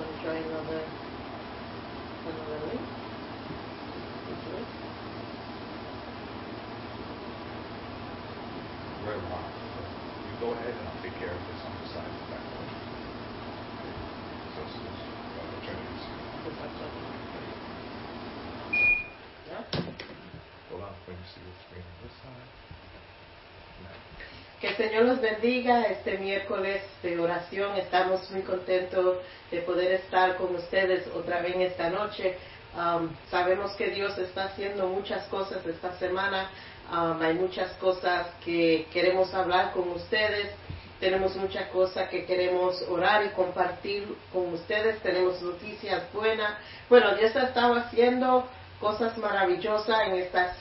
to another? Very well. You go ahead and I'll take care of this Que el Señor los bendiga este miércoles de oración. Estamos muy contentos de poder estar con ustedes otra vez esta noche. Um, sabemos que Dios está haciendo muchas cosas esta semana. Um, hay muchas cosas que queremos hablar con ustedes. Tenemos muchas cosas que queremos orar y compartir con ustedes. Tenemos noticias buenas. Bueno, Dios ha estado haciendo cosas maravillosas en estas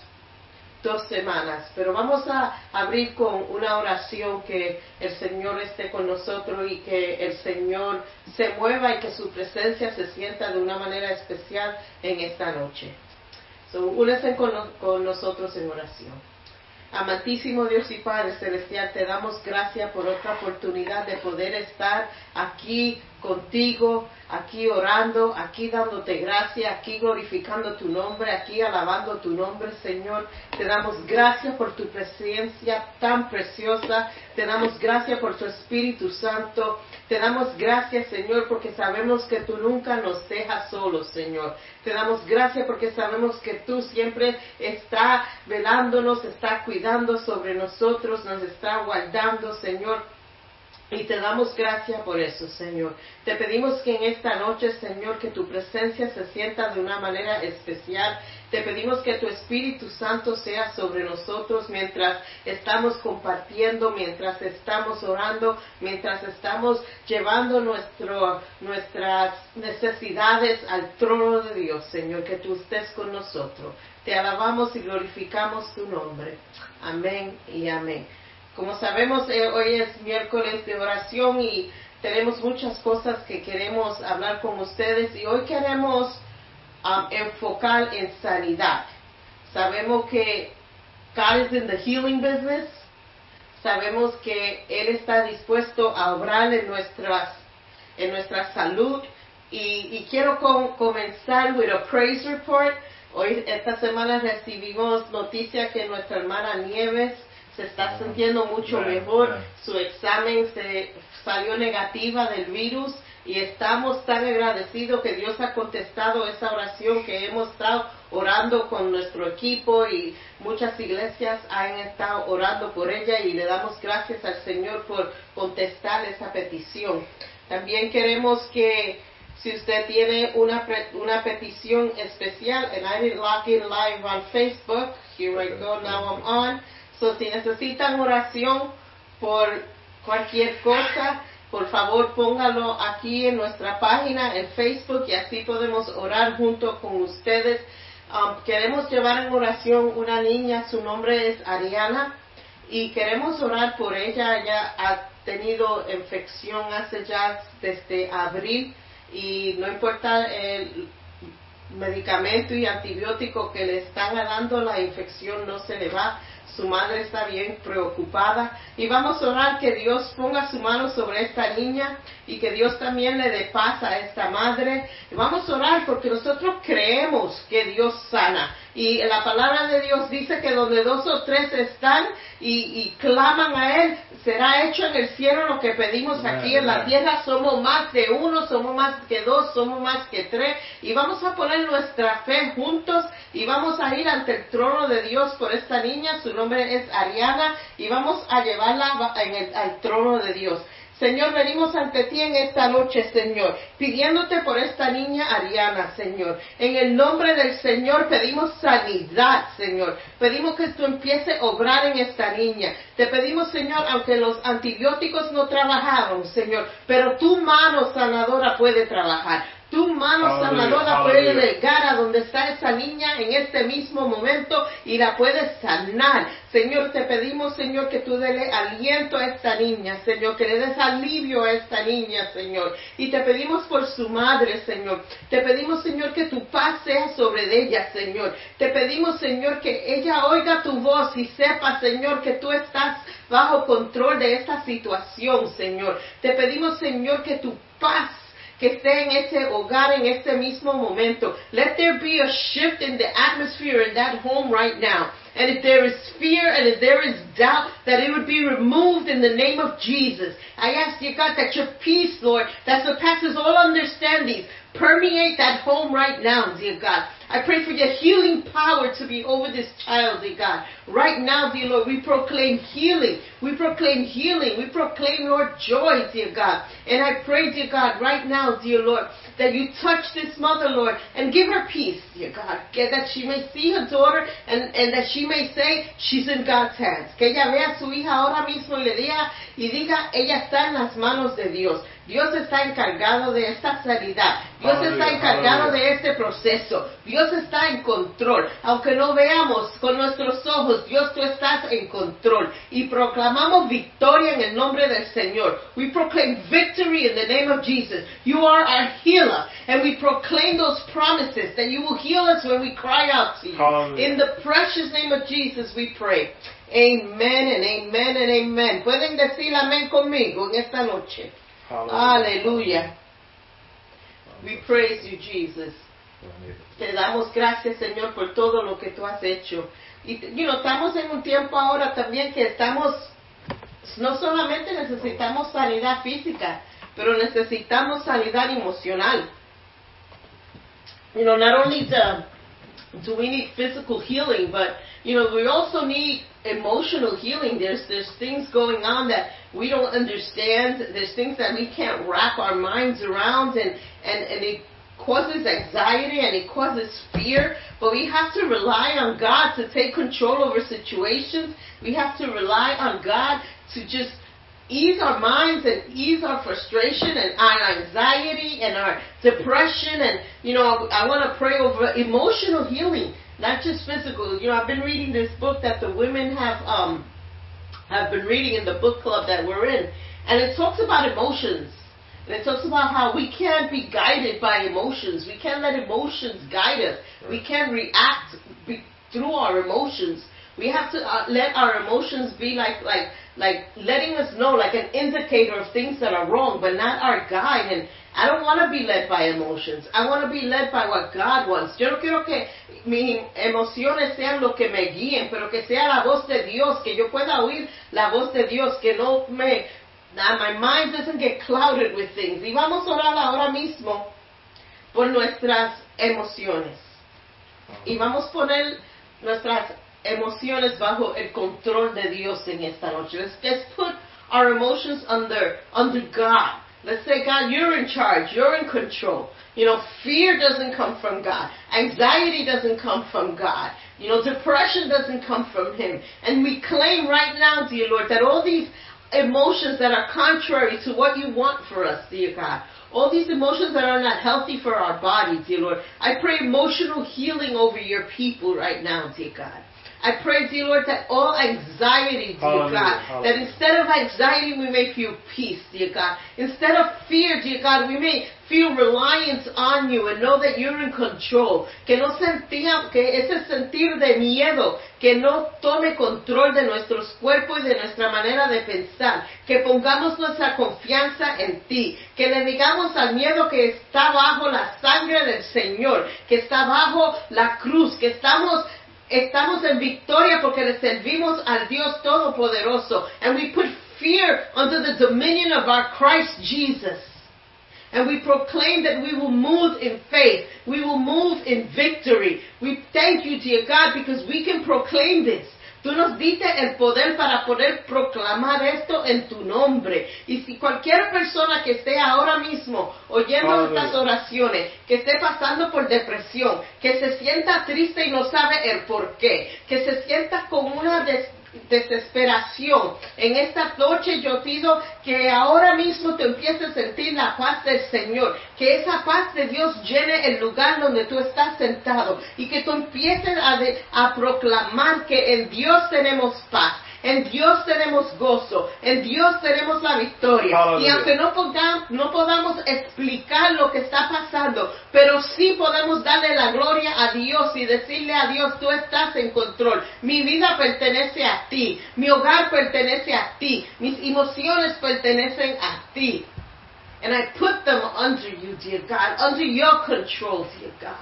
dos semanas. Pero vamos a abrir con una oración que el Señor esté con nosotros y que el Señor se mueva y que su presencia se sienta de una manera especial en esta noche. So, únese con, con nosotros en oración. Amantísimo Dios y Padre Celestial, te damos gracias por otra oportunidad de poder estar aquí contigo, aquí orando, aquí dándote gracias, aquí glorificando tu nombre, aquí alabando tu nombre, Señor. Te damos gracias por tu presencia tan preciosa, te damos gracias por tu Espíritu Santo, te damos gracias, Señor, porque sabemos que tú nunca nos dejas solos, Señor. Te damos gracias porque sabemos que tú siempre estás velándonos, estás cuidando sobre nosotros, nos está guardando, Señor. Y te damos gracias por eso, Señor. Te pedimos que en esta noche, Señor, que tu presencia se sienta de una manera especial. Te pedimos que tu Espíritu Santo sea sobre nosotros mientras estamos compartiendo, mientras estamos orando, mientras estamos llevando nuestro, nuestras necesidades al trono de Dios, Señor, que tú estés con nosotros. Te alabamos y glorificamos tu nombre. Amén y amén. Como sabemos, eh, hoy es miércoles de oración y tenemos muchas cosas que queremos hablar con ustedes y hoy queremos um, enfocar en sanidad. Sabemos que God is in the healing business. Sabemos que Él está dispuesto a obrar en nuestras, en nuestra salud. Y, quiero com- comenzar with a praise report. Hoy, esta semana recibimos noticia que nuestra hermana Nieves se está sintiendo mucho mejor. Su examen se salió negativa del virus y estamos tan agradecidos que Dios ha contestado esa oración que hemos estado orando con nuestro equipo y muchas iglesias han estado orando por ella y le damos gracias al Señor por contestar esa petición. También queremos que si usted tiene una, pre- una petición especial, and I didn't log in live on Facebook, here I go, now I'm on. So, si necesitan oración por cualquier cosa, por favor póngalo aquí en nuestra página en Facebook y así podemos orar junto con ustedes. Um, queremos llevar en oración una niña, su nombre es Ariana, y queremos orar por ella. Ella ha tenido infección hace ya desde abril y no importa el medicamento y antibiótico que le están dando, la infección no se le va. Su madre está bien preocupada y vamos a orar que Dios ponga su mano sobre esta niña y que Dios también le dé paz a esta madre. Y vamos a orar porque nosotros creemos que Dios sana y la palabra de Dios dice que donde dos o tres están y, y claman a Él, será hecho en el cielo lo que pedimos aquí en la tierra. Somos más de uno, somos más que dos, somos más que tres y vamos a poner nuestra fe juntos y vamos a ir ante el trono de Dios por esta niña. Su nombre es Ariana y vamos a llevarla en el- al trono de Dios. Señor, venimos ante ti en esta noche, Señor, pidiéndote por esta niña Ariana, Señor. En el nombre del Señor pedimos sanidad, Señor. Pedimos que tú empieces a obrar en esta niña. Te pedimos, Señor, aunque los antibióticos no trabajaron, Señor, pero tu mano sanadora puede trabajar. Tu mano sanadora puede llegar a donde está esa niña en este mismo momento y la puedes sanar. Señor, te pedimos, Señor, que tú dele aliento a esta niña, Señor, que le des alivio a esta niña, Señor. Y te pedimos por su madre, Señor. Te pedimos, Señor, que tu paz sea sobre ella, Señor. Te pedimos, Señor, que ella oiga tu voz y sepa, Señor, que tú estás bajo control de esta situación, Señor. Te pedimos, Señor, que tu paz que esté en ese hogar en este mismo momento. Let there be a shift in the atmosphere in that home right now. And if there is fear and if there is doubt, that it would be removed in the name of Jesus. I ask you, God, that your peace, Lord, that surpasses all understanding, permeate that home right now, dear God. I pray for your healing power to be over this child, dear God. Right now, dear Lord, we proclaim healing. We proclaim healing. We proclaim, Lord, joy, dear God. And I pray, dear God, right now, dear Lord, that you touch this mother, Lord, and give her peace, dear God. That she may see her daughter and, and that she may say she's in God's hands. Que ella vea su hija ahora mismo y le diga, y diga, ella está en las manos de Dios. Dios está encargado de esta sanidad. Dios está encargado de este proceso. Dios está en control. Aunque no veamos con nuestros ojos, Dios tú estás en control. Y proclamamos victoria en el nombre del Señor. We proclaim victory in the name of Jesus. You are our healer. And we proclaim those promises that you will heal us when we cry out to you. In the precious name of Jesus we pray. Amen and amen and amen. Pueden decir amén conmigo en esta noche. Aleluya. We praise you, Jesus. Te damos gracias, Señor, por todo lo que tú has hecho. Y, you know, estamos en un tiempo ahora también que estamos, no solamente necesitamos sanidad física, pero necesitamos sanidad emocional. You know, not only the, do we need physical healing, but, you know, we also need emotional healing. There's, there's things going on that we don't understand. There's things that we can't wrap our minds around and, and, and it causes anxiety and it causes fear. But we have to rely on God to take control over situations. We have to rely on God to just ease our minds and ease our frustration and our anxiety and our depression. And, you know, I want to pray over emotional healing, not just physical. You know, I've been reading this book that the women have, um, have been reading in the book club that we're in. And it talks about emotions. And it talks about how we can't be guided by emotions. We can't let emotions guide us. We can't react be, through our emotions. We have to uh, let our emotions be like like like letting us know, like an indicator of things that are wrong, but not our guide. And I don't want to be led by emotions. I want to be led by what God wants. Yo no quiero que mis emociones sean lo que me guíen, pero que sea la voz de Dios, que yo pueda oír la voz de Dios, que no me that my mind doesn't get clouded with things. Y vamos a orar ahora mismo por nuestras emociones. Y vamos a poner nuestras emociones bajo el control de Dios en esta noche. Let's, let's put our emotions under, under God. Let's say, God, you're in charge. You're in control. You know, fear doesn't come from God. Anxiety doesn't come from God. You know, depression doesn't come from Him. And we claim right now, dear Lord, that all these emotions that are contrary to what you want for us, dear God. All these emotions that are not healthy for our body, dear Lord. I pray emotional healing over your people right now, dear God. I pray, dear Lord, that all anxiety, dear Hallelujah, God, hallelujah. that instead of anxiety we may feel peace, dear God. Instead of fear, dear God, we may feel reliance on you and know that you're in control. Que no sentíamos, que ese sentir de miedo, que no tome control de nuestros cuerpos y de nuestra manera de pensar. Que pongamos nuestra confianza en ti. Que le digamos al miedo que está bajo la sangre del Señor, que está bajo la cruz, que estamos Estamos en victoria porque le servimos al Dios Todopoderoso. And we put fear under the dominion of our Christ Jesus. And we proclaim that we will move in faith. We will move in victory. We thank you, dear God, because we can proclaim this. Tú nos diste el poder para poder proclamar esto en tu nombre. Y si cualquier persona que esté ahora mismo oyendo estas oraciones, que esté pasando por depresión, que se sienta triste y no sabe el por qué, que se sienta con una des- desesperación. En esta noche yo pido que ahora mismo te empieces a sentir la paz del Señor, que esa paz de Dios llene el lugar donde tú estás sentado y que tú empieces a, de- proclamar que en Dios tenemos paz. En Dios tenemos gozo, en Dios tenemos la victoria. Y aunque no, podam- no podamos explicar lo que está pasando, pero sí podemos darle la gloria a Dios y decirle a Dios, tú estás en control. Mi vida pertenece a ti, mi hogar pertenece a ti, mis emociones pertenecen a ti. And I put them under you, dear God, under your control, dear God.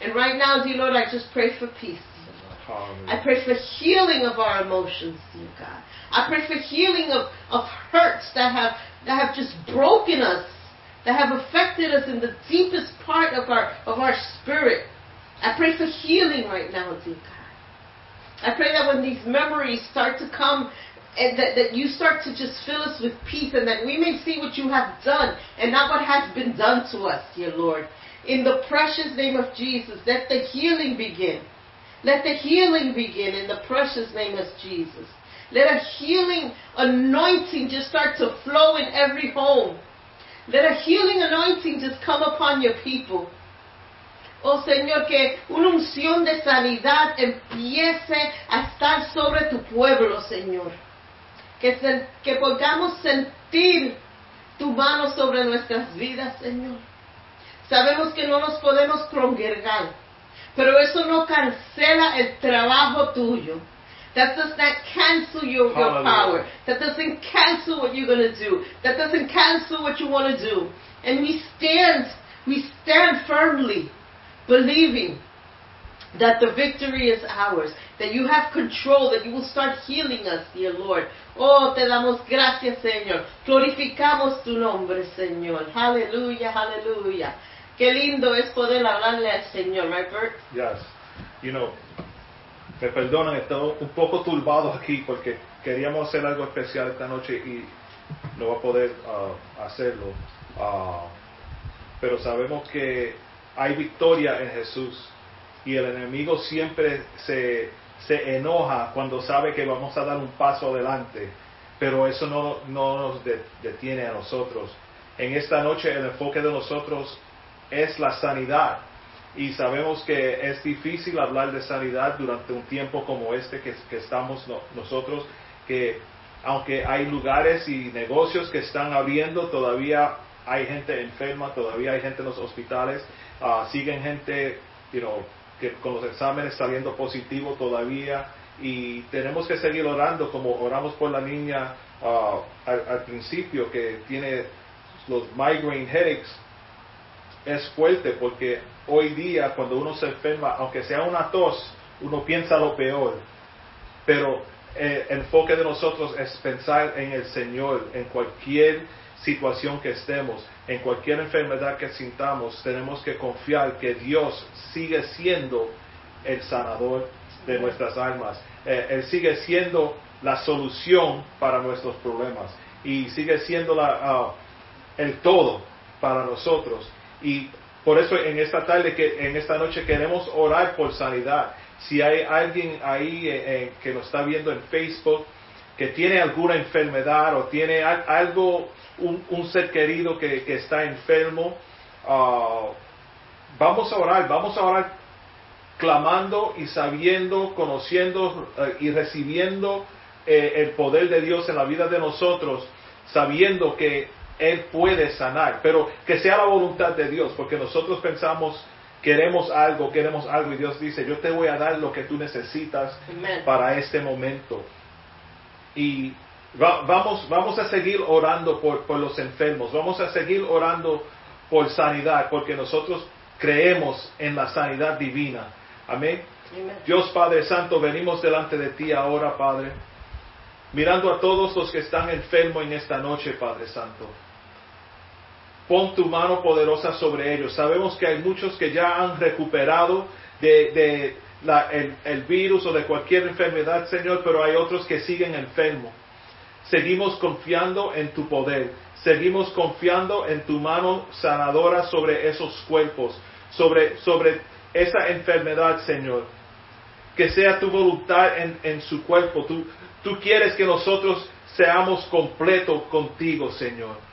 And right now, dear Lord, I just pray for peace, Lord. I pray for healing of our emotions, dear God. I pray for healing of, of hurts that have that have just broken us, that have affected us in the deepest part of our of our spirit. I pray for healing right now, dear God. I pray that when these memories start to come and that, that you start to just fill us with peace and that we may see what you have done and not what has been done to us, dear Lord. In the precious name of Jesus, let the healing begin. Let the healing begin in the precious name of Jesus. Let a healing anointing just start to flow in every home. Let a healing anointing just come upon your people. Oh Señor, que una unción de sanidad empiece a estar sobre tu pueblo, Señor. Que, se- que podamos sentir tu mano sobre nuestras vidas, Señor. Sabemos que no nos podemos congregar, pero eso no cancela el trabajo tuyo. That does not cancel your, your power. That doesn't cancel what you're going to do. That doesn't cancel what you want to do. And we stand, we stand firmly, believing that the victory is ours, that you have control, that you will start healing us, dear Lord. Oh, te damos gracias, Señor. Glorificamos tu nombre, Señor. Hallelujah, aleluya. Qué lindo es poder hablarle al Señor, right, Bert? Yes. You know, me perdonan, estoy un poco turbado aquí porque queríamos hacer algo especial esta noche y no va a poder ah, hacerlo. Ah, pero sabemos que hay victoria en Jesús y el enemigo siempre se, se enoja cuando sabe que vamos a dar un paso adelante, pero eso no, no nos de- detiene a nosotros. En esta noche el enfoque de nosotros es la sanidad. Y sabemos que es difícil hablar de sanidad durante un tiempo como este que, que estamos no- nosotros, que aunque hay lugares y negocios que están abriendo, todavía hay gente enferma, todavía hay gente en los hospitales, ah, siguen gente you know, que con los exámenes saliendo positivo todavía. Y tenemos que seguir orando como oramos por la niña ah, al, al principio que tiene los migraine headaches es fuerte porque hoy día cuando uno se enferma, aunque sea una tos, uno piensa lo peor. Pero eh, el enfoque de nosotros es pensar en el Señor en cualquier situación que estemos, en cualquier enfermedad que sintamos, tenemos que confiar que Dios sigue siendo el sanador de nuestras almas. Eh, él sigue siendo la solución para nuestros problemas y sigue siendo la, ah, el todo para nosotros. Y por eso en esta tarde, que en esta noche queremos orar por sanidad. Si hay alguien ahí eh, eh, que nos está viendo en Facebook que tiene alguna enfermedad o tiene al- algo, un, ser querido que, que está enfermo, ah, vamos a orar, vamos a orar clamando y sabiendo, conociendo eh, y recibiendo eh, el poder de Dios en la vida de nosotros, sabiendo que Él puede sanar, pero que sea la voluntad de Dios, porque nosotros pensamos, queremos algo, queremos algo, y Dios dice, yo te voy a dar lo que tú necesitas Amen. para este momento. Y va- vamos, vamos a seguir orando por, por los enfermos, vamos a seguir orando por sanidad, porque nosotros creemos en la sanidad divina. Amén. Amen. Dios Padre Santo, venimos delante de ti ahora, Padre, mirando a todos los que están enfermos en esta noche, Padre Santo. Pon tu mano poderosa sobre ellos. Sabemos que hay muchos que ya han recuperado de, el, el virus o de cualquier enfermedad, Señor, pero hay otros que siguen enfermos. Seguimos confiando en tu poder. Seguimos confiando en tu mano sanadora sobre esos cuerpos, sobre, sobre esa enfermedad, Señor. Que sea tu voluntad en, en su cuerpo. Tú, tú quieres que nosotros seamos completos contigo, Señor.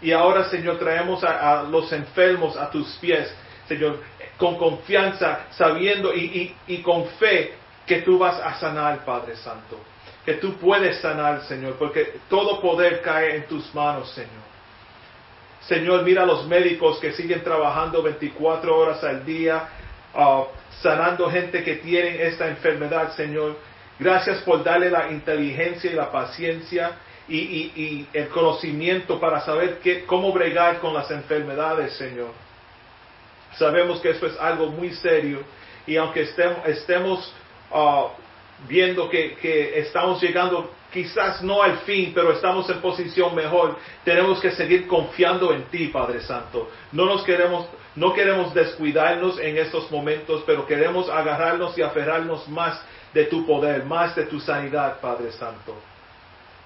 Y ahora, Señor, traemos a, los enfermos a tus pies, Señor, con confianza, sabiendo y, y- y con fe que tú vas a sanar, Padre Santo. Que tú puedes sanar, Señor, porque todo poder cae en tus manos, Señor. Señor, mira a los médicos que siguen trabajando 24 horas al día, ah, sanando gente que tiene esta enfermedad, Señor. Gracias por darle la inteligencia y la paciencia y, el conocimiento para saber qué, cómo bregar con las enfermedades, Señor. Sabemos que esto es algo muy serio y aunque estemos, estemos ah, viendo que, que estamos llegando quizás no al fin, pero estamos en posición mejor, tenemos que seguir confiando en ti, Padre Santo. No nos queremos, no queremos descuidarnos en estos momentos, pero queremos agarrarnos y aferrarnos más de tu poder, más de tu sanidad, Padre Santo.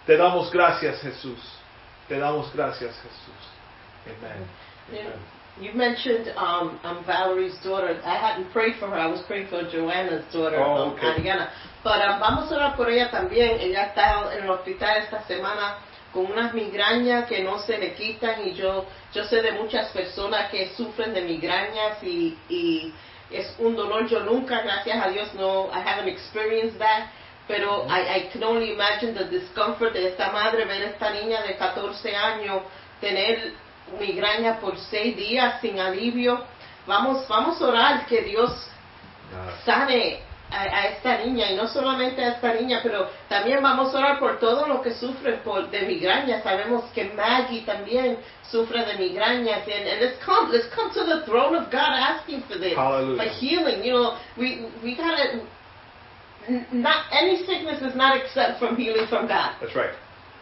Te damos gracias, Jesús. Te damos gracias, Jesús. Amen. You, Amen. you mentioned um, um, Valerie's daughter. I hadn't prayed for her. I was praying for Joanna's daughter, Oh, okay. Ariana. Pero um, vamos a orar por ella también. Ella está en el hospital esta semana con unas migrañas que no se le quitan y yo yo sé de muchas personas que sufren de migrañas y, y es un dolor. Yo nunca, gracias a Dios, no, I haven't experienced that. Pero I, I can only imagine the discomfort de esta madre ver a esta niña de 14 años tener migraña por seis días sin alivio. Vamos, vamos a orar que Dios sane a, a esta niña y no solamente a esta niña, pero también vamos a orar por todos los que sufren por, de migraña. Sabemos que Maggie también sufre de migrañas and, and let's come, let's come to the throne of God asking for this, Hallelujah. for healing. You know, we we gotta. Not any sickness is not exempt from healing from God. That's right.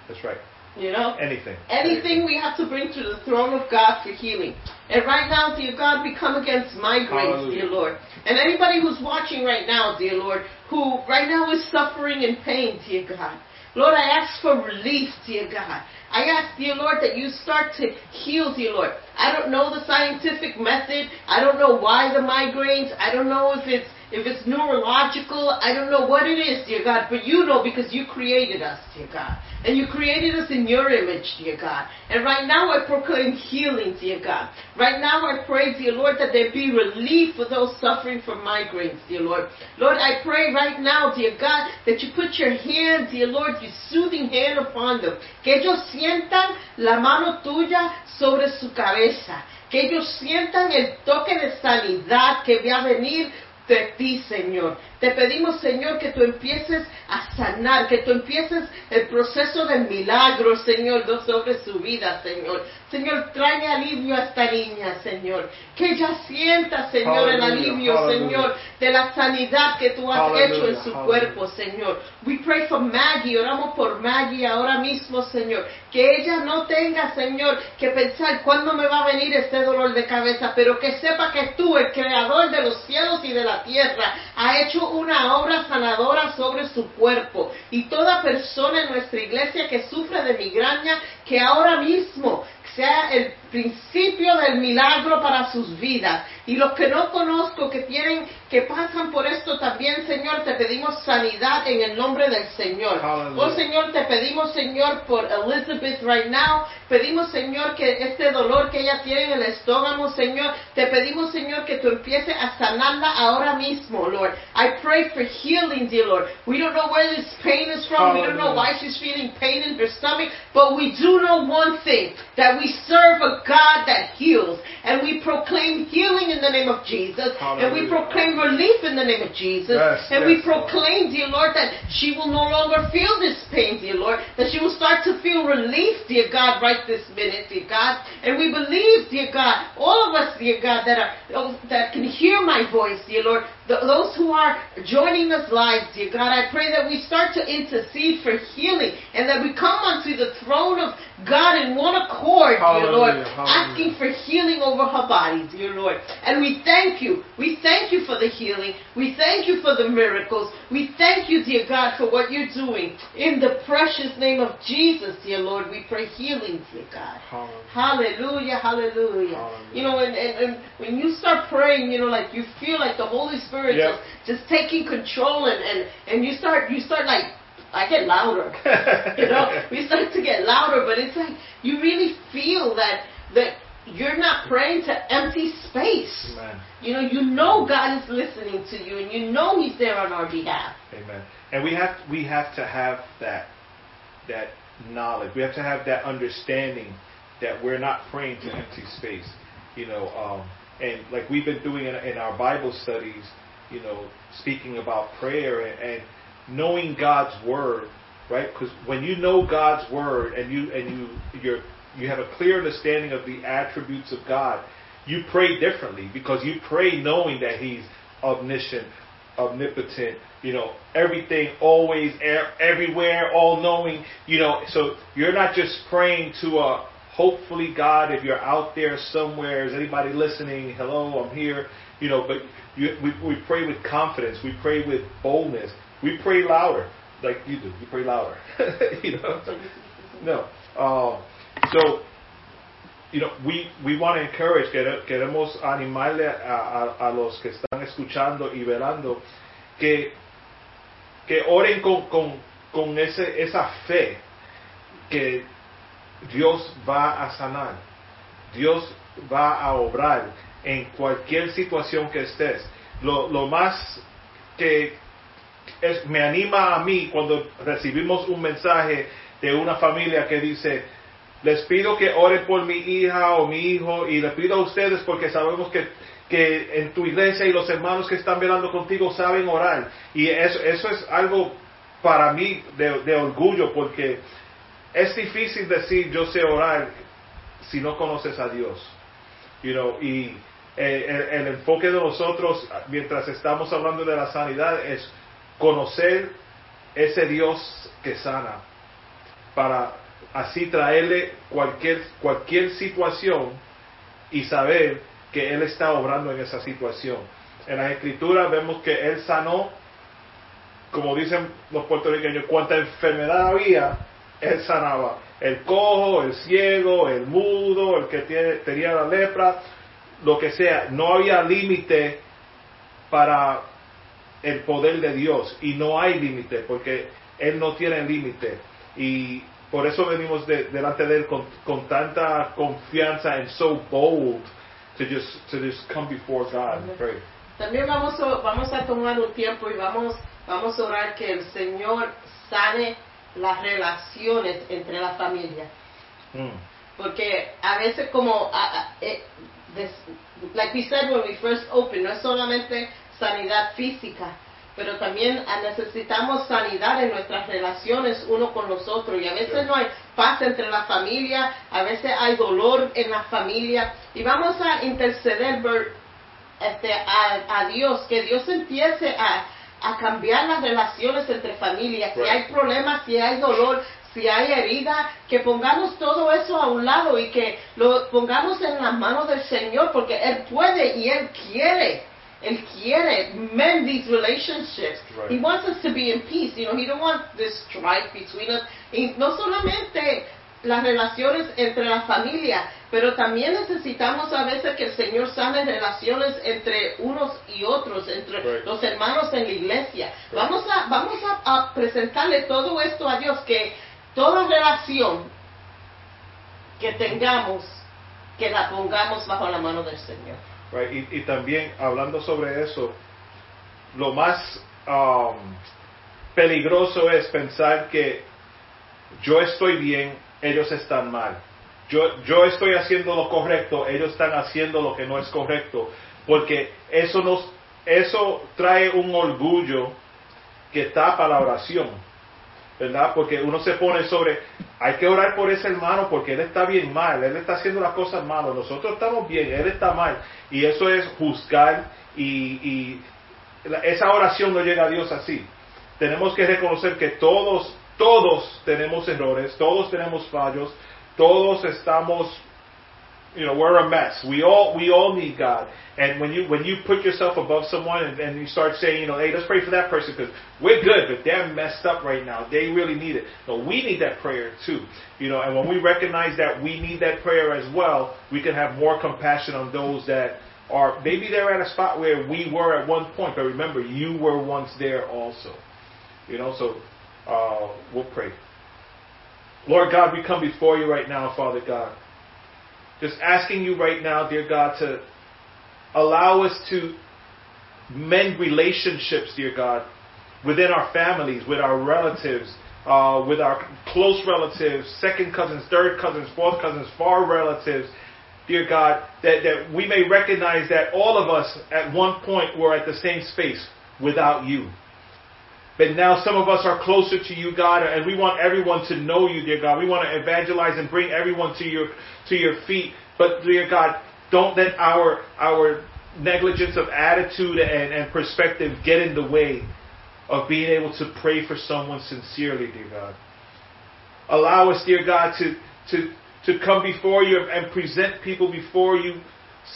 That's right. You know, Anything. Anything we have to bring to the throne of God for healing. And right now, dear God, we come against migraines, dear Lord. And anybody who's watching right now, dear Lord, who right now is suffering in pain, dear God. Lord, I ask for relief, dear God. I ask, dear Lord, that you start to heal, dear Lord. I don't know the scientific method. I don't know why the migraines. I don't know if it's if it's neurological. I don't know what it is, dear God, but you know because you created us, dear God. And you created us in your image, dear God. And right now I proclaim healing, dear God. Right now I pray, dear Lord, that there be relief for those suffering from migraines, dear Lord. Lord, I pray right now, dear God, that you put your hand, dear Lord, your soothing hand upon them. Que ellos sientan la mano tuya sobre su cabeza. Que ellos sientan el toque de sanidad que va a venir de ti, Señor. Te pedimos, Señor, que tú empieces a sanar, que tú empieces el proceso del milagro, Señor, sobre su vida, Señor. Señor, trae alivio a esta niña, Señor. Que ella sienta, Señor, el alivio, hallelujah. Señor, de la sanidad que tú has Hallelujah, hecho en su cuerpo, Señor. We pray for Maggie, oramos por Maggie ahora mismo, Señor. Que ella no tenga, Señor, que pensar cuándo me va a venir este dolor de cabeza, pero que sepa que tú, el creador de los cielos y de la tierra, ha hecho una obra sanadora sobre su cuerpo. Y toda persona en nuestra iglesia que sufre de migraña, que ahora mismo sea el principio del milagro para sus vidas. Y los que no conozco, que tienen, que pasan por esto también, Señor, te pedimos sanidad en el nombre del Señor. Hallelujah. Oh Señor, te pedimos, Señor, por Elizabeth right now. Pedimos, Señor, que este dolor que ella tiene en el estómago, Señor, te pedimos, Señor, que tú empieces a sanarla ahora mismo, Lord. I pray for healing, dear Lord. We don't know where this pain is from. We don't know why she's feeling pain in her stomach, but we do know one thing, that we serve a God that heals. And we proclaim healing in the name of Jesus. And we proclaim relief in the name of Jesus. Yes, and we yes, Lord. proclaim, dear Lord, that she will no longer feel this pain, dear Lord. That she will start to feel relief, dear God, right this minute, dear God. And we believe, dear God, all of us, dear God, that are that can hear my voice, dear Lord, th- those who are joining us live, dear God, I pray that we start to intercede for healing and that we come unto the throne of God in one accord, dear Lord, Hallelujah, hallelujah. asking for healing over her body, dear Lord. And we thank you. We thank you for the healing. We thank you for the miracles. We thank you, dear God, for what you're doing. In the precious name of Jesus, dear Lord, we pray healing, dear God. Hallelujah. Hallelujah, hallelujah. Hallelujah. You know, and, and, and when you start praying, you know, like you feel like the Holy Spirit Yep. just, just taking control and, and, and you start you start like I get louder. you know, we start to get louder, but it's like you really feel that that you're not praying to empty space. Amen. You know, you know God is listening to you and you know He's there on our behalf. Amen. And we have we have to have that that knowledge. We have to have that understanding that we're not praying to empty space. You know, um, and like we've been doing in, in our Bible studies, you know, speaking about prayer and, and knowing God's word right? Because when you know God's word and you and you you're you have a clear understanding of the attributes of God, you pray differently because you pray knowing that He's omniscient, omnipotent, you know, everything, always, everywhere, all knowing, you know, so you're not just praying to a hopefully God, if you're out there somewhere, is anybody listening? Hello, I'm here, you know, but you, we, we pray with confidence, we pray with boldness, we pray louder, like you do, you pray louder, you know, no. Uh, so you know, we, we want to encourage, queremos animarle a, a, a, los que están escuchando y velando que, que oren con, con, con ese, esa fe que Dios va a sanar, Dios va a obrar en cualquier situación que estés. Lo, lo más que me anima a mí cuando recibimos un mensaje de una familia que dice, les pido que oren por mi hija o mi hijo y les pido a ustedes porque sabemos que, que en tu iglesia y los hermanos que están velando contigo saben orar. Y eso, eso es algo para mí de, orgullo porque es difícil decir yo sé orar si no conoces a Dios. You know, y eh, el, enfoque de nosotros mientras estamos hablando de la sanidad es conocer ese Dios que sana para así traerle cualquier, cualquier situación y saber que Él está obrando en esa situación. En la escritura vemos que Él sanó, como dicen los puertorriqueños, cuánta enfermedad había, Él sanaba. El cojo, el ciego, el mudo, el que tiene, tenía la lepra, lo que sea. No había límite para el poder de Dios y no hay límite porque Él no tiene límite. Y por eso venimos de, delante de Él con, con, tanta confianza and so bold to just, to just come before God and pray. También vamos a, vamos a tomar un tiempo y vamos, vamos a orar que el Señor sane las relaciones entre la familia. Mm. Porque a veces como, eh, like we said when we first opened, no es solamente sanidad física, pero también necesitamos sanidad en nuestras relaciones uno con los otros. Y a veces no hay paz entre la familia, a veces hay dolor en la familia. Y vamos a interceder este, a, Dios, que Dios empiece a, a cambiar las relaciones entre familias, si hay problemas, si hay dolor, si hay herida, que pongamos todo eso a un lado y que lo pongamos en las manos del Señor, porque Él puede y Él quiere Él quiere mend these relationships. Right. He wants us to be in peace. You know, he don't want this strife between us. Y no solamente las relaciones entre la familia, pero también necesitamos a veces que el Señor sane relaciones entre unos y otros, entre right. los hermanos en la iglesia. Right. Vamos a vamos a, a presentarle todo esto a Dios que toda relación que tengamos que la pongamos bajo la mano del Señor. Y, también hablando sobre eso, lo más um, peligroso es pensar que yo estoy bien, ellos están mal. Yo, yo estoy haciendo lo correcto, ellos están haciendo lo que no es correcto. Porque eso, nos, eso trae un orgullo que tapa la oración. ¿Verdad? Porque uno se pone sobre, hay que orar por ese hermano porque él está bien mal, él está haciendo las cosas malas, nosotros estamos bien, él está mal. Y eso es juzgar y, esa oración no llega a Dios así. Tenemos que reconocer que todos, todos tenemos errores, todos tenemos fallos, todos estamos you know, we're a mess. We all we all need God. And when you when you put yourself above someone and, and you start saying, you know, hey, let's pray for that person because we're good, but they're messed up right now. They really need it. No, we need that prayer too. You know, and when we recognize that we need that prayer as well, we can have more compassion on those that are maybe they're at a spot where we were at one point, but remember, you were once there also. You know, so uh, we'll pray. Lord God, we come before you right now, Father God. Just asking you right now, dear God, to allow us to mend relationships, dear God, within our families, with our relatives, uh, with our close relatives, second cousins, third cousins, fourth cousins, far relatives, dear God, that, that we may recognize that all of us at one point were at the same space without you. But now some of us are closer to you, God, and we want everyone to know you, dear God. We want to evangelize and bring everyone to your to your feet. But dear God, don't let our our negligence of attitude and, and perspective get in the way of being able to pray for someone sincerely, dear God. Allow us, dear God, to, to, to come before you and present people before you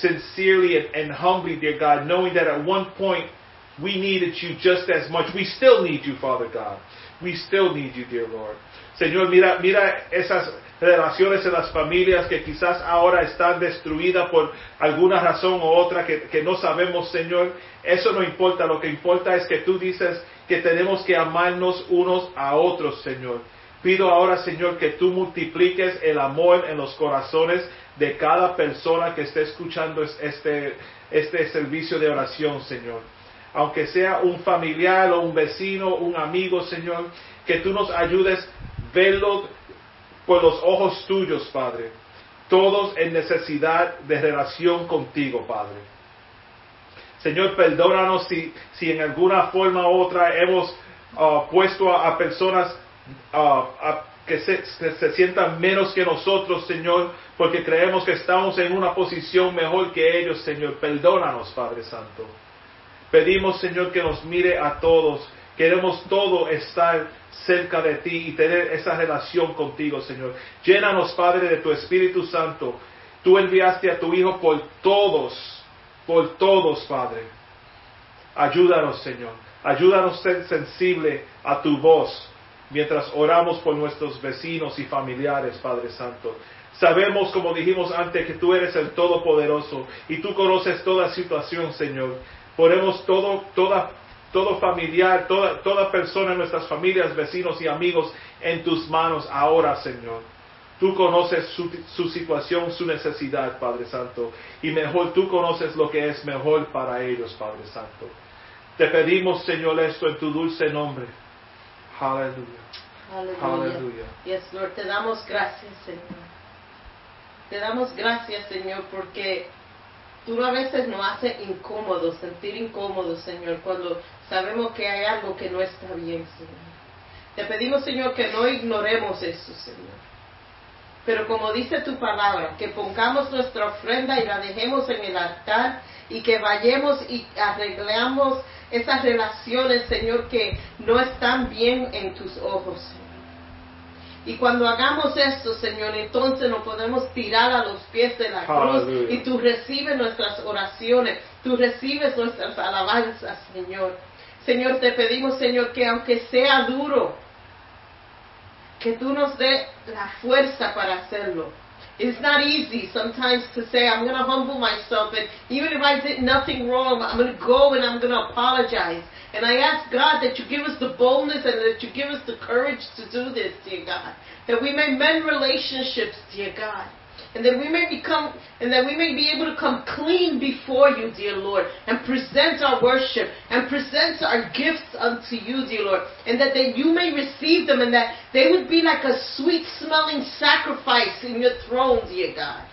sincerely and, and humbly, dear God, knowing that at one point we needed you just as much. We still need you, Father God. We still need you, dear Lord. Señor, mira, mira esas relaciones en las familias que quizás ahora están destruidas por alguna razón u otra que, que, no sabemos, Señor. Eso no importa. Lo que importa es que tú dices que tenemos que amarnos unos a otros, Señor. Pido ahora, Señor, que tú multipliques el amor en los corazones de cada persona que esté escuchando este, este servicio de oración, Señor. Aunque sea un familiar o un vecino, un amigo, Señor, que tú nos ayudes a verlo por los ojos tuyos, Padre. Todos en necesidad de relación contigo, Padre. Señor, perdónanos si, si en alguna forma u otra hemos uh, puesto a, personas uh, a, que, se, que se sientan menos que nosotros, Señor, porque creemos que estamos en una posición mejor que ellos, Señor. Perdónanos, Padre Santo. Pedimos, Señor, que nos mire a todos. Queremos todo estar cerca de ti y tener esa relación contigo, Señor. Llénanos, Padre, de tu Espíritu Santo. Tú enviaste a tu Hijo por todos, por todos, Padre. Ayúdanos, Señor. Ayúdanos a ser sensible a tu voz mientras oramos por nuestros vecinos y familiares, Padre Santo. Sabemos, como dijimos antes, que tú eres el Todopoderoso y tú conoces toda situación, Señor. Ponemos todo, toda, todo familiar, toda, toda persona en nuestras familias, vecinos y amigos en tus manos ahora, Señor. Tú conoces su, su, situación, su necesidad, Padre Santo. Y mejor tú conoces lo que es mejor para ellos, Padre Santo. Te pedimos, Señor, esto en tu dulce nombre. Aleluya. Aleluya. Aleluya. Yes, Lord, te damos gracias, Señor. Te damos gracias, Señor, porque tú a veces nos haces incómodos, sentir incómodos, Señor, cuando sabemos que hay algo que no está bien, Señor. Te pedimos, Señor, que no ignoremos eso, Señor. Pero como dice tu palabra, que pongamos nuestra ofrenda y la dejemos en el altar y que vayamos y arreglamos esas relaciones, Señor, que no están bien en tus ojos. Y cuando hagamos esto, Señor, entonces nos podemos tirar a los pies de la cruz y tú recibes nuestras oraciones, tú recibes nuestras alabanzas, Señor. Señor, te pedimos, Señor, que aunque sea duro, que tú nos dé la fuerza para hacerlo. It's not easy sometimes to say, I'm going to humble myself, and even if I did nothing wrong, I'm going to go and I'm going to apologize. And I ask God that you give us the boldness and that you give us the courage to do this, dear God. That we may mend relationships, dear God and that we may become and that we may be able to come clean before you, dear Lord, and present our worship and present our gifts unto you, dear Lord, and that, that you may receive them and that they would be like a sweet smelling sacrifice in your throne, dear God.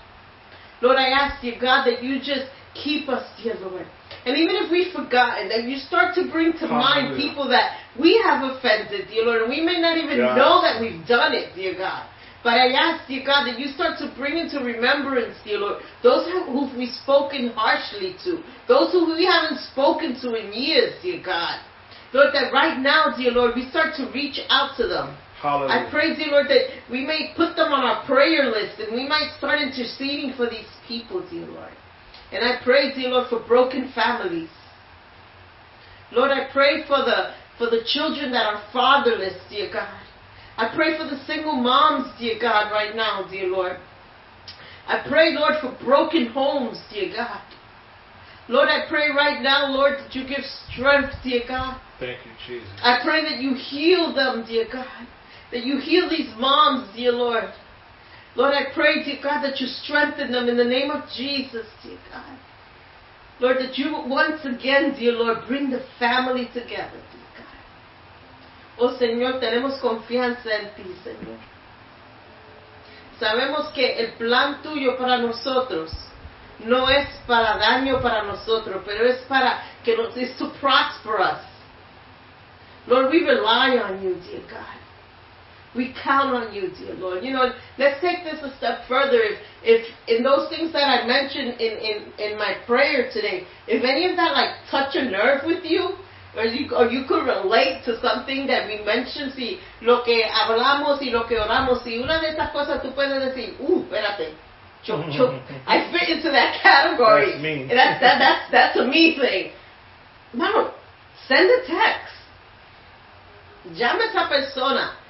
Lord, I ask, dear God, that you just keep us, dear Lord. And even if we've forgotten, that you start to bring to mind people that we have offended, dear Lord, and we may not even know that we've done it, dear God. But I ask, dear God, that you start to bring into remembrance, dear Lord, those who we've spoken harshly to, those who we haven't spoken to in years, dear God. Lord, that right now, dear Lord, we start to reach out to them. Hallelujah. I pray, dear Lord, that we may put them on our prayer list and we might start interceding for these people, dear Lord. And I pray, dear Lord, for broken families. Lord, I pray for the for the children that are fatherless, dear God. I pray for the single moms, dear God, right now, dear Lord. I pray, Lord, for broken homes, dear God. Lord, I pray right now, Lord, that you give strength, dear God. Thank you, Jesus. I pray that you heal them, dear God. That you heal these moms, dear Lord. Lord, I pray, dear God, that you strengthen them in the name of Jesus, dear God. Lord, that you once again, dear Lord, bring the family together, dear God. Oh Señor, tenemos confianza en ti, Señor. Sabemos que el plan tuyo para nosotros no es para daño para nosotros, pero es para que nos es to prosper us. Lord, we rely on you, dear God. We count on you, dear Lord. You know, let's take this a step further. If, if in those things that I mentioned in, in, in my prayer today, if any of that like touch a nerve with you, or you, or you could relate to something that we mentioned, si lo que hablamos y lo que oramos, si una de estas cosas tú puedes decir, uh, espérate, choke, choke. I fit into that category. That's me. That's, that, that's, that's a me thing. No, send a text. Llama a esa persona.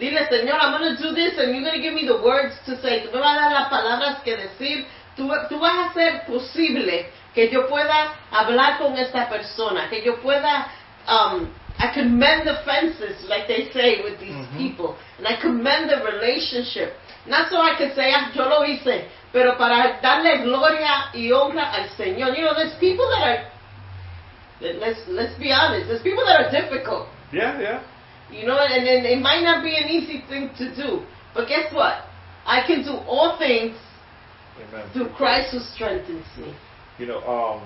Dile, Señor, I'm going to do this and you're going to give me the words to say. Tú me vas a dar las palabras que decir. Tú, tú vas a hacer posible que yo pueda hablar con esta persona, que yo pueda, um, I can mend the fences, like they say with these Mhm. people, and I can mend the relationship. Not so I can say, ah, yo lo hice, pero para darle gloria y honra al Señor. You know, there's people that are, let's, let's be honest, there's people that are difficult. Yeah, yeah. You know, and, and it might not be an easy thing to do. But guess what? I can do all things Amen. through Christ who strengthens me. You know, um,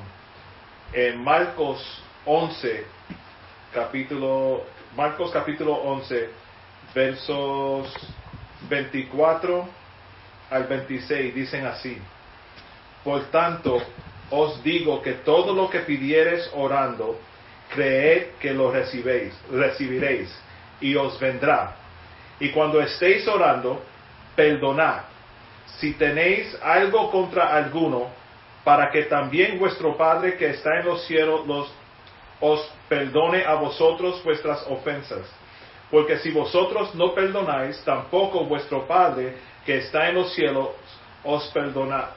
en Marcos 11, capítulo, Marcos capítulo 11, versos 24 al 26, dicen así. Por tanto, os digo que todo lo que pidiereis orando, creed que lo recibéis, recibiréis, y os vendrá. Y cuando estéis orando, perdonad, si tenéis algo contra alguno, para que también vuestro Padre que está en los cielos los, os perdone a vosotros vuestras ofensas. Porque si vosotros no perdonáis, tampoco vuestro Padre que está en los cielos os, perdona,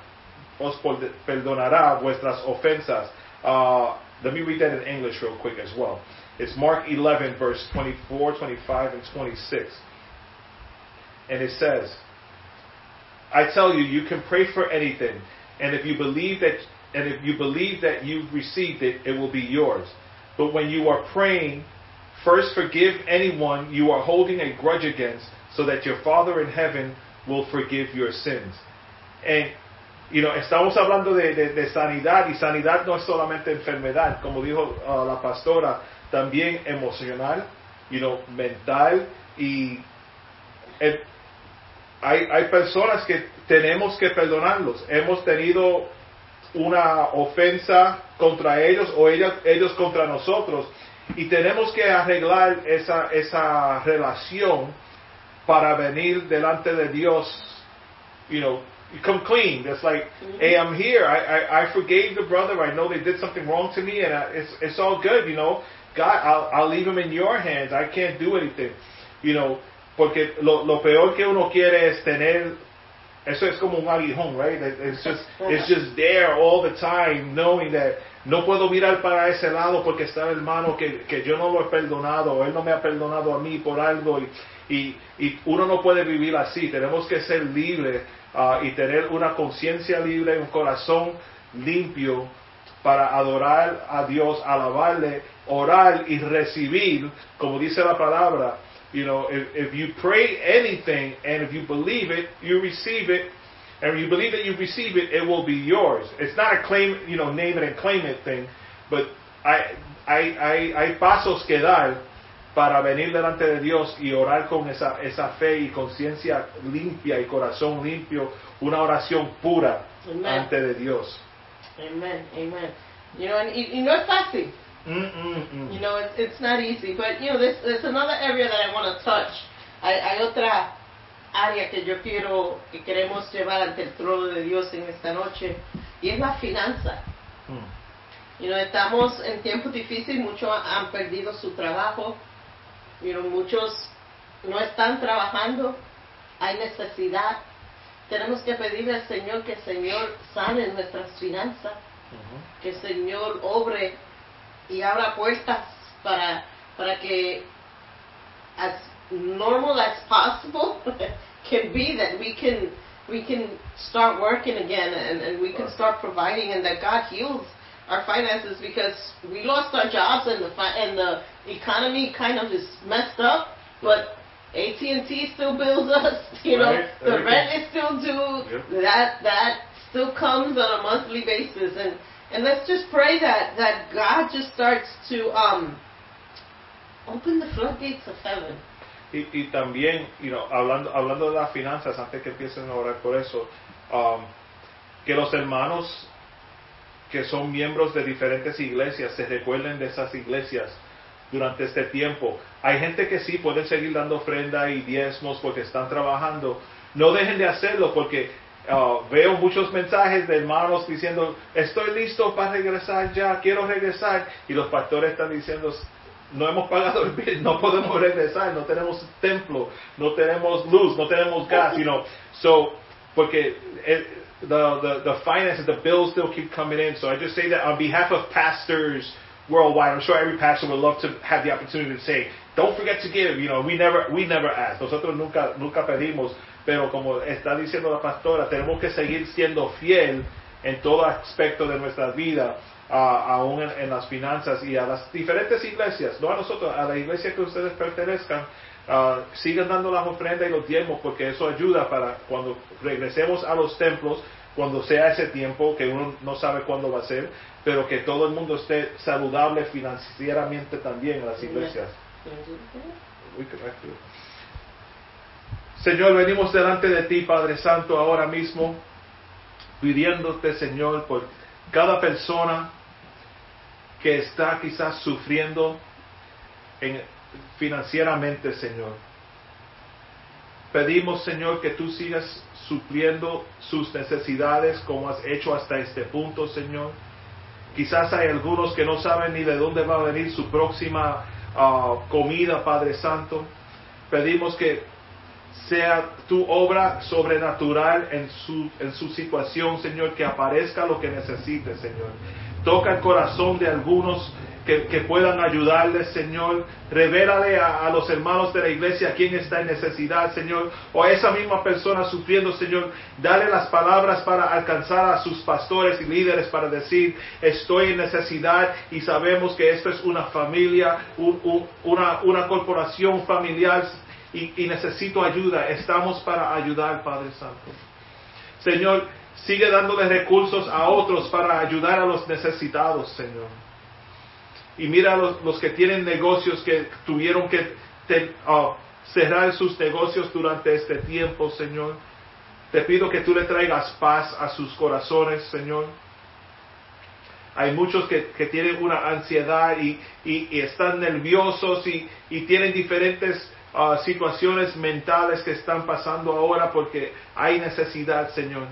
os perdonará vuestras ofensas. Uh, let me read that in English real quick as well. It's Mark 11, verse 24, 25, and 26. And it says, I tell you, you can pray for anything, and if you believe that, and if you believe that you've received it, it will be yours. But when you are praying, first forgive anyone you are holding a grudge against, so that your Father in heaven will forgive your sins. And you know, estamos hablando de, de- sanidad y sanidad no es solamente enfermedad, como dijo uh, la pastora, también emocional, you know, mental y hay, hay personas que tenemos que perdonarlos. Hemos tenido una ofensa contra ellos o ellas, ellos contra nosotros y tenemos que arreglar esa, esa relación para venir delante de Dios, you know, you come clean. It's like, mm-hmm. hey, I'm here. I, I, I forgave the brother. I know they did something wrong to me, and I, it's it's all good. You know, God, I'll I'll leave him in your hands. I can't do anything. You know, porque lo, lo peor que uno quiere es tener eso es como un aguijón, right? It's just it's just there all the time, knowing that no puedo mirar para ese lado porque está el hermano que, que yo no lo he perdonado él no me ha perdonado a mí por algo y, y, y uno no puede vivir así. Tenemos que ser libres ah, y tener una conciencia libre, un corazón limpio para adorar a Dios, alabarle, orar y recibir, como dice la palabra. You know, if, if you pray anything and if you believe it, you receive it. And you believe that you receive it, it will be yours. It's not a claim, you know, name it and claim it thing, but hay, hay, hay pasos que dar para venir delante de Dios y orar con esa, esa fe y conciencia limpia y corazón limpio, una oración pura Amen. ante de Dios. Amen. Amen. You know, and y, y no es fácil. Mm, mm, mm. You know, it's, it's not easy. But, you know, there's, there's another area that I want to touch. Hay, hay otra área que yo quiero, que queremos llevar ante el trono de Dios en esta noche, y es la finanza. Mm. You know, estamos en tiempos difíciles, muchos han perdido su trabajo, you know, muchos no están trabajando, hay necesidad. Tenemos que pedirle al Señor que el Señor sane nuestras finanzas, Mhm. que el Señor obre y abra puertas para, para que normal as possible can be that we can we can start working again and, and we can start providing and that God heals our finances because we lost our jobs and the fi- and the economy kind of is messed up but AT&T still bills us you know? Right, the rent is still due. Yep. that that still comes on a monthly basis. And and let's just pray that that God just starts to um open the floodgates of heaven. Y, y también, you know, hablando, hablando de las finanzas, antes que empiecen a orar por eso, um, que los hermanos que son miembros de diferentes iglesias se recuerden de esas iglesias durante este tiempo. Hay gente que sí puede seguir dando ofrenda y diezmos porque están trabajando. No dejen de hacerlo porque uh, veo muchos mensajes de hermanos diciendo, estoy listo para regresar ya, quiero regresar. Y los pastores están diciendo, no hemos pagado el bill, no podemos regresar, no tenemos templo, no tenemos luz, no tenemos gas, you know. So, porque el, the, the, the finances, the bills still keep coming in. So I just say that on behalf of pastors worldwide, I'm sure every pastor would love to have the opportunity to say, don't forget to give. You know, we never, we never ask. Nosotros nunca, nunca pedimos. Pero como está diciendo la pastora, tenemos que seguir siendo fiel en todo aspecto de nuestra vida, uh, aún en, en, las finanzas y a las diferentes iglesias, no a nosotros, a la iglesia que ustedes pertenezcan, uh, sigan dando las ofrendas y los diezmos porque eso ayuda para cuando regresemos a los templos, cuando sea ese tiempo que uno no sabe cuándo va a ser, pero que todo el mundo esté saludable financieramente también en las iglesias. Señor, venimos delante de ti, Padre Santo, ahora mismo, pidiéndote, Señor, por cada persona que está quizás sufriendo en, financieramente, Señor. Pedimos, Señor, que tú sigas supliendo sus necesidades como has hecho hasta este punto, Señor. Quizás hay algunos que no saben ni de dónde va a venir su próxima uh, comida, Padre Santo. Pedimos que sea tu obra sobrenatural en su, en su situación, Señor, que aparezca lo que necesite, Señor. Toca el corazón de algunos que, puedan ayudarles, Señor. Revélale a, los hermanos de la iglesia quién está en necesidad, Señor. O a esa misma persona sufriendo, Señor. Dale las palabras para alcanzar a sus pastores y líderes para decir, estoy en necesidad y sabemos que esto es una familia, una, corporación familiar y, y necesito ayuda. Estamos para ayudar, Padre Santo. Señor, sigue dándole recursos a otros para ayudar a los necesitados, Señor. Y mira los, los que tienen negocios que tuvieron que uh, cerrar sus negocios durante este tiempo, Señor. Te pido que tú le traigas paz a sus corazones, Señor. Hay muchos que, que tienen una ansiedad y, y, están nerviosos y, y tienen diferentes uh, situaciones mentales que están pasando ahora porque hay necesidad, Señor.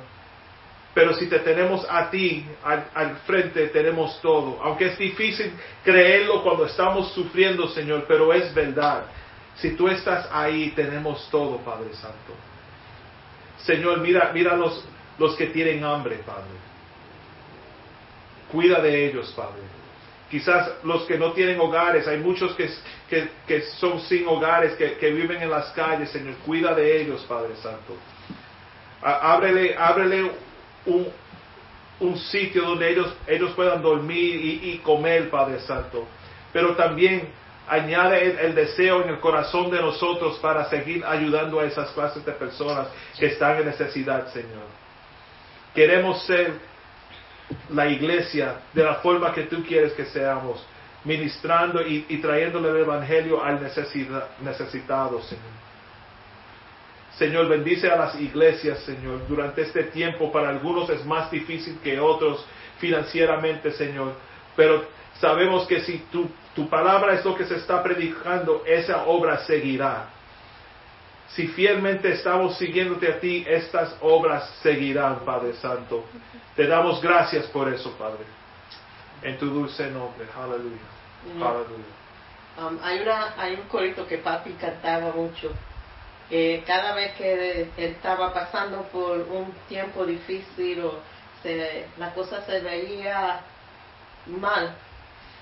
Pero si te tenemos a ti al, frente, tenemos todo. Aunque es difícil creerlo cuando estamos sufriendo, Señor, pero es verdad. Si tú estás ahí, tenemos todo, Padre Santo. Señor, mira, mira los, los que tienen hambre, Padre. Cuida de ellos, Padre. Quizás los que no tienen hogares, hay muchos que, que, son sin hogares, que, que, viven en las calles, Señor. Cuida de ellos, Padre Santo. Ábrele, ábrele un, un sitio donde ellos, ellos puedan dormir y, comer, Padre Santo. Pero también añade el, deseo en el corazón de nosotros para seguir ayudando a esas clases de personas que están en necesidad, Señor. Queremos ser la iglesia de la forma que tú quieres que seamos, ministrando y, y trayéndole el Evangelio al necesitado, Señor. Señor, bendice a las iglesias, Señor, durante este tiempo. Para algunos es más difícil que otros financieramente, Señor. Pero sabemos que si tu, tu palabra es lo que se está predicando, esa obra seguirá. Si fielmente estamos siguiéndote a ti, estas obras seguirán, Padre Santo. Te damos gracias por eso, Padre. En tu dulce nombre. Aleluya. Aleluya. Um, hay, una, hay un corito que papi cantaba mucho eh, cada vez que estaba pasando por un tiempo difícil o se, la cosa se veía mal,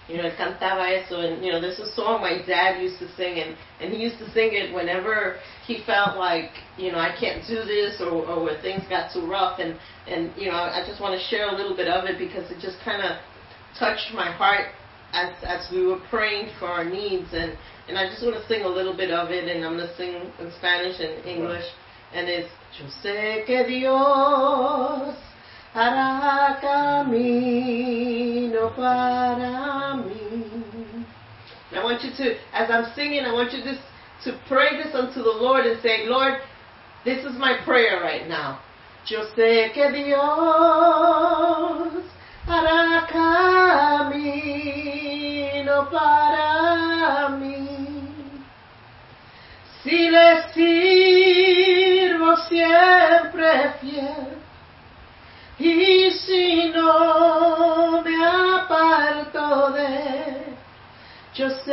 you know, él cantaba eso, and you know, this is a song my dad used to sing, and, and he used to sing it whenever he felt like, you know, I can't do this, or, or where things got too rough, and, and you know, I just want to share a little bit of it because it just kind of touched my heart as, as we were praying for our needs, and, and I just want to sing a little bit of it, and I'm going to sing in Spanish and English, and it's Yo sé que Dios hará camino para mí. And I want you to, as I'm singing, I want you just to pray this unto the Lord and say, Lord, this is my prayer right now. Yo sé que Dios hará camino para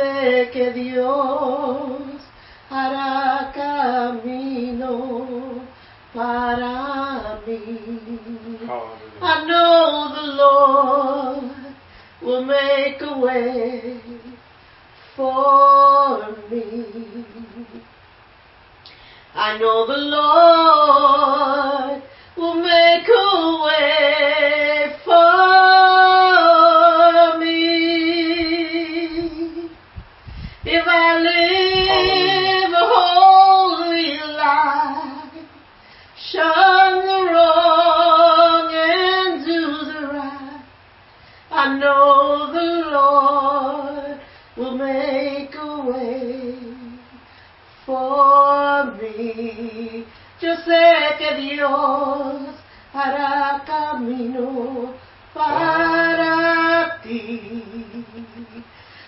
sé que Dios hará camino para. I know the Lord will make a way for me. I know the Lord will make a way for sé que Dios hará camino para ti.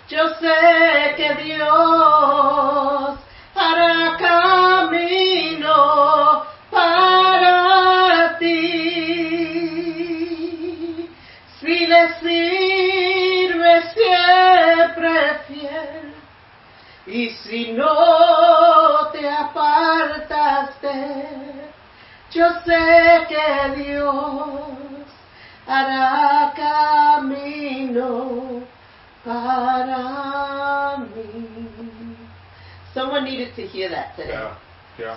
Yo sé que Dios hará camino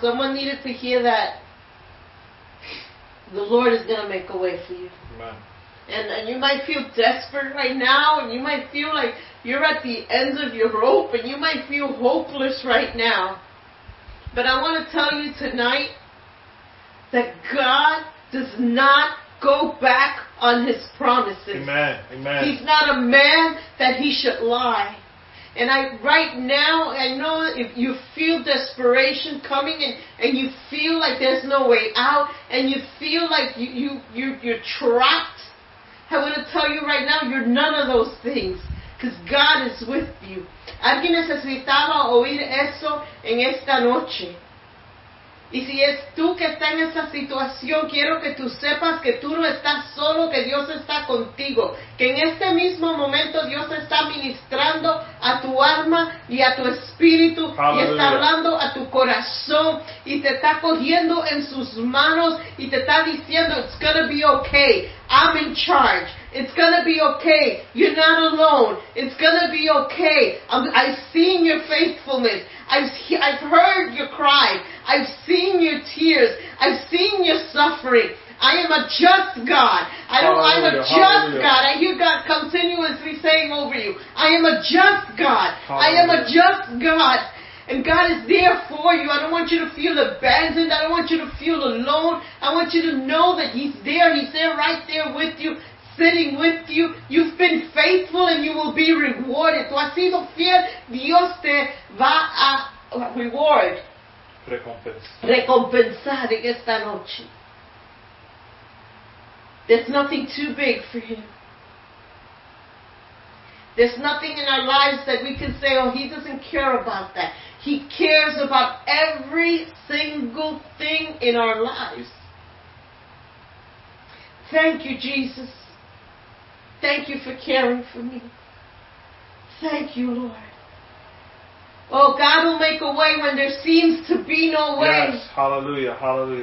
Yeah. Someone needed to hear that the Lord is going to make a way for you. Amen. And, and you might feel desperate right now, and you might feel like you're at the ends of your rope, and you might feel hopeless right now. But I want to tell you tonight that God does not go back on his promises. Amen. Amen. He's not a man that he should lie. And I right now I know if you feel desperation coming and, and you feel like there's no way out and you feel like you, you, you you're trapped, I want to tell you right now you're none of those things. Because God is with you. Alguien necesitaba oír eso en esta noche. Y si es tú que estás en esa situación, quiero que tú sepas que tú no estás solo, que Dios está contigo. Que en este mismo momento Dios está alma y a tu espíritu y Aleluya. está hablando a tu corazón y te está cogiendo en sus manos y te está diciendo, it's gonna be okay. I'm in charge. It's gonna be okay. You're not alone. It's gonna be okay. I'm, I've seen your faithfulness. I've, I've heard your cry. I've seen your tears. I've seen your suffering. I am a just God. I don't, I'm a just hallelujah. God. I hear God continuously saying over you, I am a just God. I am a just God. And God is there for you. I don't want you to feel abandoned. I don't want you to feel alone. I want you to know that He's there. He's there right there with you, sitting with you. You've been faithful and you will be rewarded. Tú has sido fiel. Dios te va a reward, Recompensa. recompensar en esta noche. There's nothing too big for Him. There's nothing in our lives that we can say, oh, He doesn't care about that. He cares about every single thing in our lives. Thank you, Jesus. Thank you for caring for me. Thank you, Lord. Oh, God will make a way when there seems to be no way. Yes. Hallelujah. Hallelujah.